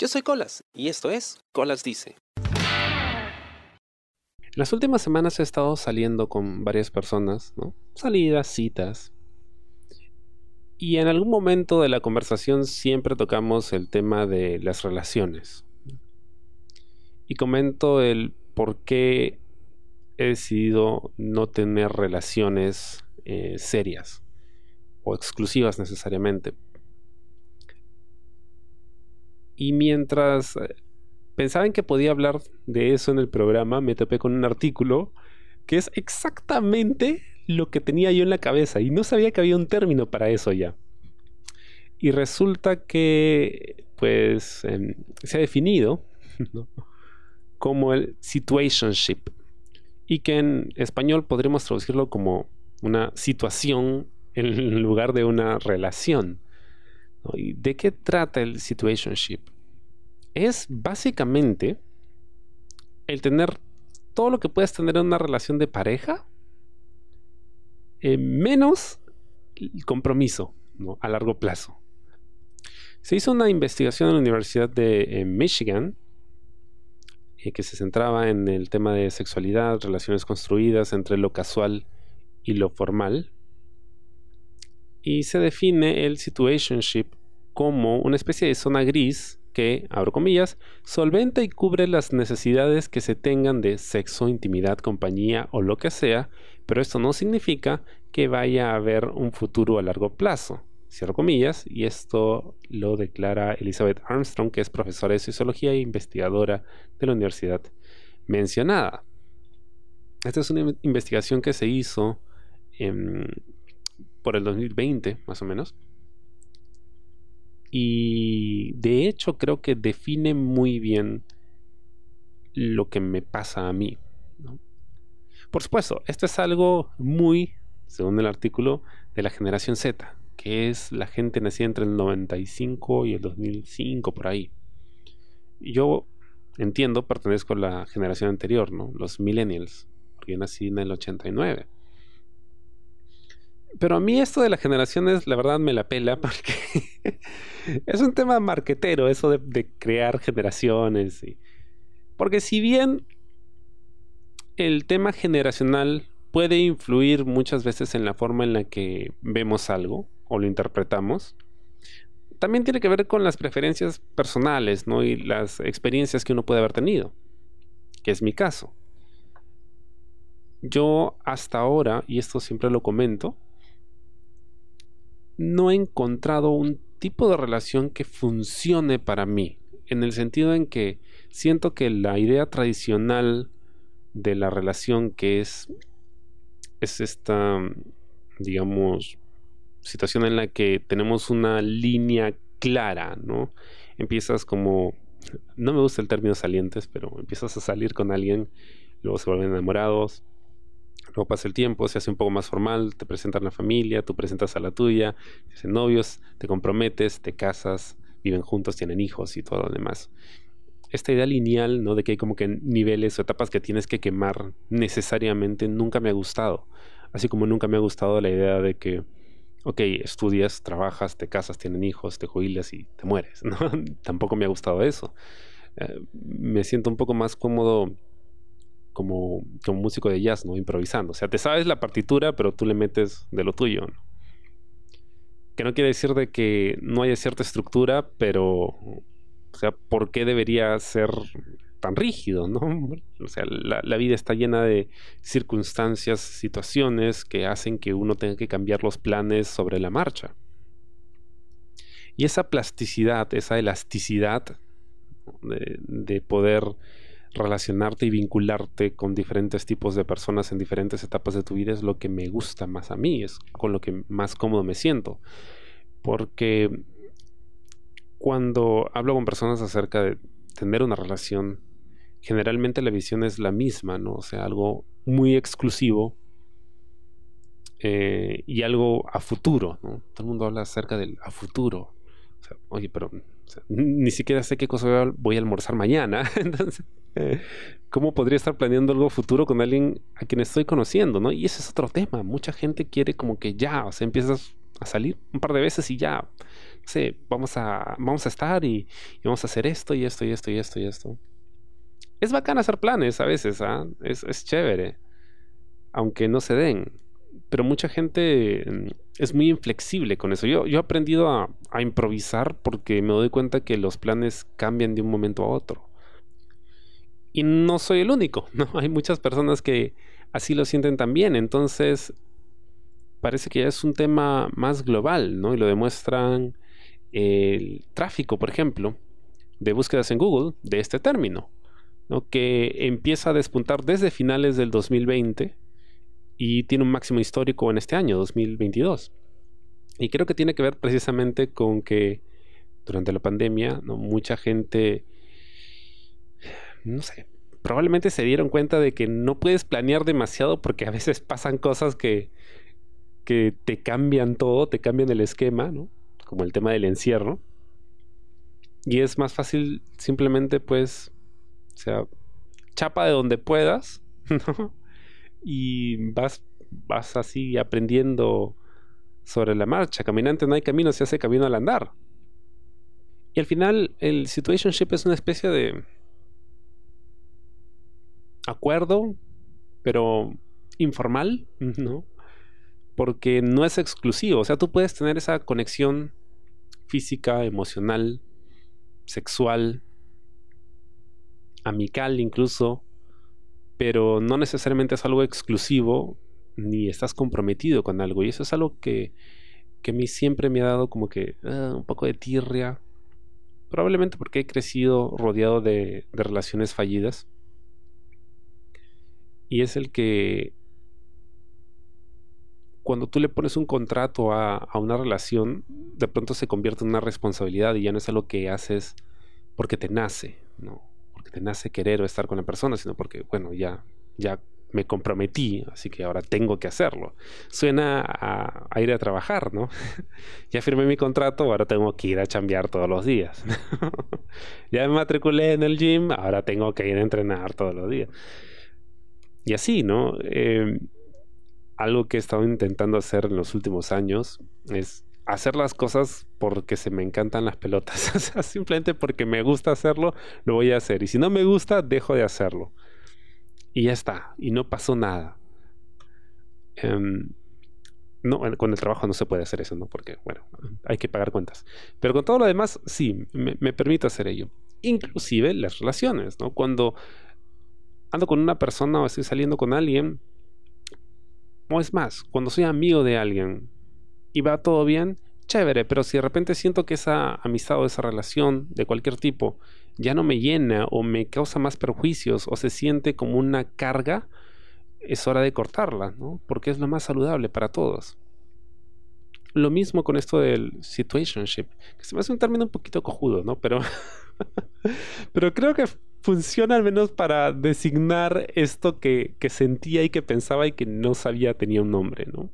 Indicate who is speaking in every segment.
Speaker 1: Yo soy Colas y esto es Colas Dice. En las últimas semanas he estado saliendo con varias personas, ¿no? Salidas, citas. Y en algún momento de la conversación siempre tocamos el tema de las relaciones. Y comento el por qué he decidido no tener relaciones eh, serias o exclusivas necesariamente. Y mientras eh, pensaba en que podía hablar de eso en el programa, me topé con un artículo que es exactamente lo que tenía yo en la cabeza y no sabía que había un término para eso ya. Y resulta que, pues, em, se ha definido como el situationship y que en español podríamos traducirlo como una situación en lugar de una relación. ¿Y de qué trata el situationship? Es básicamente el tener todo lo que puedes tener en una relación de pareja, eh, menos el compromiso a largo plazo. Se hizo una investigación en la Universidad de Michigan eh, que se centraba en el tema de sexualidad, relaciones construidas entre lo casual y lo formal. Y se define el situationship como una especie de zona gris que, abro comillas, solventa y cubre las necesidades que se tengan de sexo, intimidad, compañía o lo que sea, pero esto no significa que vaya a haber un futuro a largo plazo. Cierro comillas, y esto lo declara Elizabeth Armstrong, que es profesora de sociología e investigadora de la universidad mencionada. Esta es una investigación que se hizo por el 2020, más o menos. Y de hecho creo que define muy bien lo que me pasa a mí. Por supuesto, esto es algo muy, según el artículo, de la generación Z que es la gente nacida entre el 95 y el 2005, por ahí. Yo entiendo, pertenezco a la generación anterior, ¿no? Los millennials, porque yo nací en el 89. Pero a mí esto de las generaciones, la verdad, me la pela porque es un tema marquetero, eso de, crear generaciones. Y... Porque si bien el tema generacional puede influir muchas veces en la forma en la que vemos algo, o lo interpretamos, también tiene que ver con las preferencias personales ¿no? y las experiencias que uno puede haber tenido, que es mi caso. Yo hasta ahora, y esto siempre lo comento, no he encontrado un tipo de relación que funcione para mí, en el sentido en que siento que la idea tradicional de la relación que es es esta digamos situación en la que tenemos una línea clara, ¿no? Empiezas como, no me gusta el término salientes, pero empiezas a salir con alguien, luego se vuelven enamorados, luego pasa el tiempo, se hace un poco más formal, te presentan la familia, tú presentas a la tuya, se hacen novios, te comprometes, te casas, viven juntos, tienen hijos y todo lo demás. Esta idea lineal, ¿no? De que hay como que niveles o etapas que tienes que quemar necesariamente, nunca me ha gustado. Así como nunca me ha gustado la idea de que ok, estudias, trabajas, te casas, tienes hijos, te jubilas y te mueres, ¿no? Tampoco me ha gustado eso. Eh, me siento un poco más cómodo como, como músico de jazz, ¿no? Improvisando. O sea, te sabes la partitura, pero tú le metes de lo tuyo. Que no quiere decir de que no haya cierta estructura, pero, o sea, ¿por qué debería ser tan rígido, ¿no? O sea, la, vida está llena de circunstancias, situaciones que hacen que uno tenga que cambiar los planes sobre la marcha. Y esa plasticidad, esa elasticidad de, poder relacionarte y vincularte con diferentes tipos de personas en diferentes etapas de tu vida es lo que me gusta más a mí, es con lo que más cómodo me siento. Porque cuando hablo con personas acerca de tener una relación generalmente la visión es la misma, ¿no? O sea, algo muy exclusivo eh, y algo a futuro, ¿no? Todo el mundo habla acerca del a futuro. Oye, pero ni siquiera sé qué cosa voy a almorzar mañana. Entonces, ¿cómo podría estar planeando algo futuro con alguien a quien estoy conociendo, ¿no? Y ese es otro tema. Mucha gente quiere como que ya, o sea, empiezas a salir un par de veces y ya sí, vamos a, vamos a estar y, vamos a hacer esto y esto y esto y esto y esto. Es bacán hacer planes a veces, ¿ah? es, es chévere, aunque no se den. Pero mucha gente mm, es muy inflexible con eso. Yo, yo he aprendido a, improvisar porque me doy cuenta que los planes cambian de un momento a otro. Y no soy el único, ¿no? Hay muchas personas que así lo sienten también. Entonces, parece que ya es un tema más global, ¿no? Y lo demuestran el tráfico, por ejemplo, de búsquedas en Google de este término, ¿no? que empieza a despuntar desde finales del 2020 y tiene un máximo histórico en este año, 2022. Y creo que tiene que ver precisamente con que durante la pandemia ¿no? mucha gente, no sé, probablemente se dieron cuenta de que no puedes planear demasiado porque a veces pasan cosas que, que te cambian todo, te cambian el esquema, ¿no? como el tema del encierro. Y es más fácil simplemente, pues, o sea, chapa de donde puedas, ¿no? Y vas, vas así aprendiendo sobre la marcha. Caminante no hay camino, se hace camino al andar. Y al final, el situationship es una especie de acuerdo, pero informal, ¿no? Porque no es exclusivo. O sea, tú puedes tener esa conexión física, emocional, sexual, amical incluso, pero no necesariamente es algo exclusivo ni estás comprometido con algo. Y eso es algo que, que a mí siempre me ha dado como que ah, un poco de tirria. Probablemente porque he crecido rodeado de, de relaciones fallidas. Y es el que cuando tú le pones un contrato a, una relación, de pronto se convierte en una responsabilidad y ya no es algo que haces porque te nace, ¿no? Te nace querer o estar con la persona, sino porque, bueno, ya, ya me comprometí, así que ahora tengo que hacerlo. Suena a, ir a trabajar, ¿no? ya firmé mi contrato, ahora tengo que ir a chambear todos los días. ya me matriculé en el gym, ahora tengo que ir a entrenar todos los días. Y así, ¿no? Eh, algo que he estado intentando hacer en los últimos años es hacer las cosas porque se me encantan las pelotas. o sea, simplemente porque me gusta hacerlo, lo voy a hacer. Y si no me gusta, dejo de hacerlo. Y ya está. Y no pasó nada. Em, no, con el trabajo no se puede hacer eso, ¿no? Porque, bueno, hay que pagar cuentas. Pero con todo lo demás, sí, me, me permito hacer ello. Inclusive las relaciones, ¿no? Cuando ando con una persona o estoy saliendo con alguien, o es más, cuando soy amigo de alguien y va todo bien, chévere, pero si de repente siento que esa amistad o esa relación de cualquier tipo ya no me llena o me causa más perjuicios o se siente como una carga, es hora de cortarla, ¿no? Porque es lo más saludable para todos. Lo mismo con esto del situationship, que se me hace un término un poquito cojudo, ¿no? Pero, pero creo que funciona al menos para designar esto que, sentía y que pensaba y que no sabía tenía un nombre, ¿no?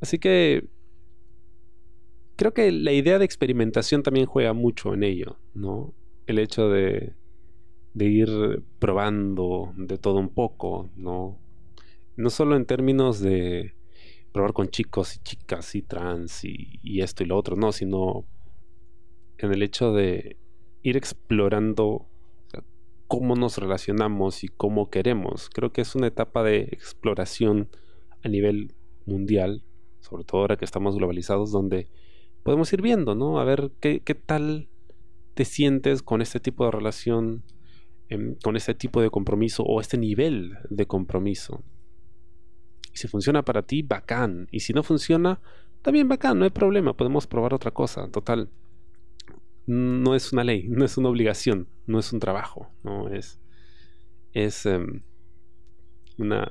Speaker 1: Así que creo que la idea de experimentación también juega mucho en ello, ¿no? El hecho de, ir probando de todo un poco, ¿no? No solo en términos de probar con chicos y chicas y trans y, y esto y lo otro, no, sino en el hecho de ir explorando cómo nos relacionamos y cómo queremos. Creo que es una etapa de exploración a nivel mundial, sobre todo ahora que estamos globalizados, donde podemos ir viendo, ¿no? A ver qué, tal te sientes con este tipo de relación, em, con este tipo de compromiso o este nivel de compromiso. Si funciona para ti, bacán. Y si no funciona, también bacán, no hay problema, podemos probar otra cosa, total no es una ley, no es una obligación, no es un trabajo, no es, es em, una